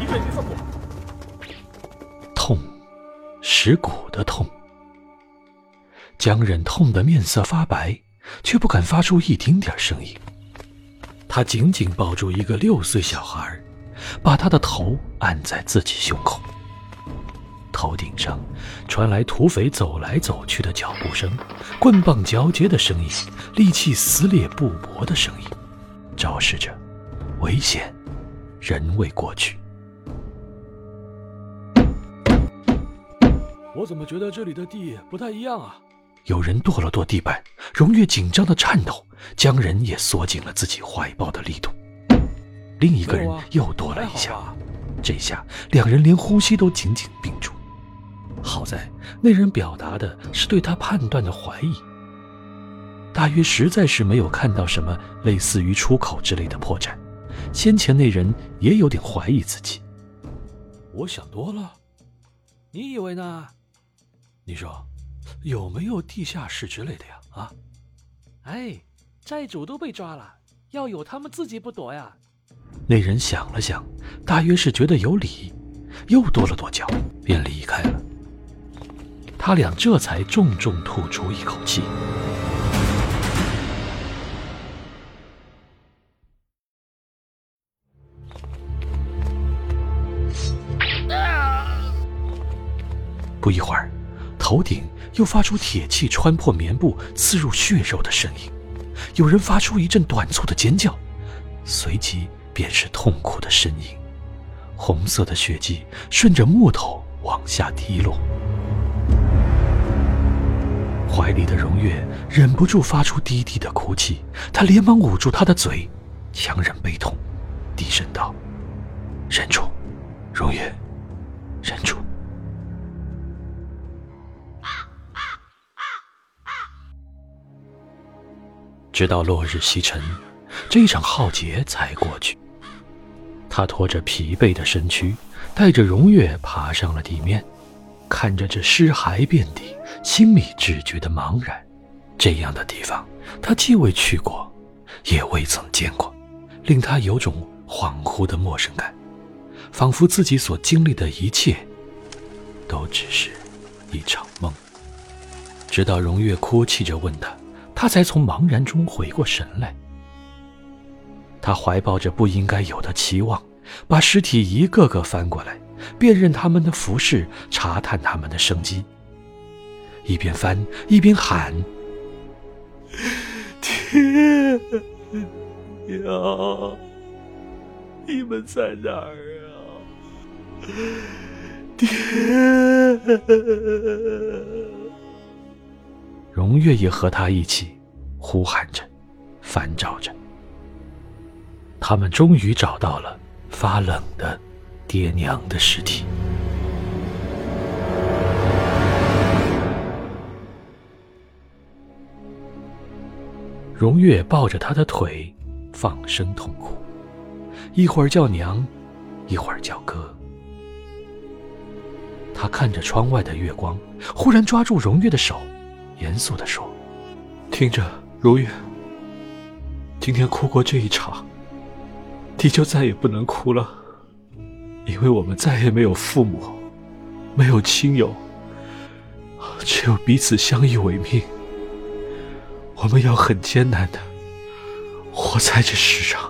一阵刺过，痛，蚀骨的痛。江忍痛得面色发白，却不敢发出一丁点声音。他紧紧抱住一个六岁小孩，把他的头按在自己胸口。头顶上传来土匪走来走去的脚步声，棍棒交接的声音，利器撕裂布帛的声音，昭示着危险仍未过去。我怎么觉得这里的地不太一样啊？有人跺了跺地板，荣月紧张的颤抖，将人也缩紧了自己怀抱的力度。另一个人又跺了一下，这下两人连呼吸都紧紧屏住。好在那人表达的是对他判断的怀疑，大约实在是没有看到什么类似于出口之类的破绽。先前那人也有点怀疑自己。我想多了，你以为呢？你说。有没有地下室之类的呀？啊，哎，债主都被抓了，要有他们自己不躲呀。那人想了想，大约是觉得有理，又跺了跺脚，便离开了。他俩这才重重吐出一口气。不一会儿，头顶。又发出铁器穿破棉布、刺入血肉的声音，有人发出一阵短促的尖叫，随即便是痛苦的呻吟。红色的血迹顺着木头往下滴落，怀里的荣月忍不住发出低低的哭泣，他连忙捂住他的嘴，强忍悲痛，低声道：“忍住，荣月，忍住。”直到落日西沉，这一场浩劫才过去。他拖着疲惫的身躯，带着荣月爬上了地面，看着这尸骸遍地、心里只觉得茫然。这样的地方，他既未去过，也未曾见过，令他有种恍惚的陌生感，仿佛自己所经历的一切，都只是一场梦。直到荣月哭泣着问他。他才从茫然中回过神来。他怀抱着不应该有的期望，把尸体一个个翻过来，辨认他们的服饰，查探他们的生机。一边翻一边喊：“ 天娘，你们在哪儿啊？天！”荣月也和他一起呼喊着，翻找着。他们终于找到了发冷的爹娘的尸体。荣月抱着他的腿，放声痛哭，一会儿叫娘，一会儿叫哥。他看着窗外的月光，忽然抓住荣月的手。严肃地说：“听着，如月，今天哭过这一场，你就再也不能哭了，因为我们再也没有父母，没有亲友，只有彼此相依为命。我们要很艰难的活在这世上。”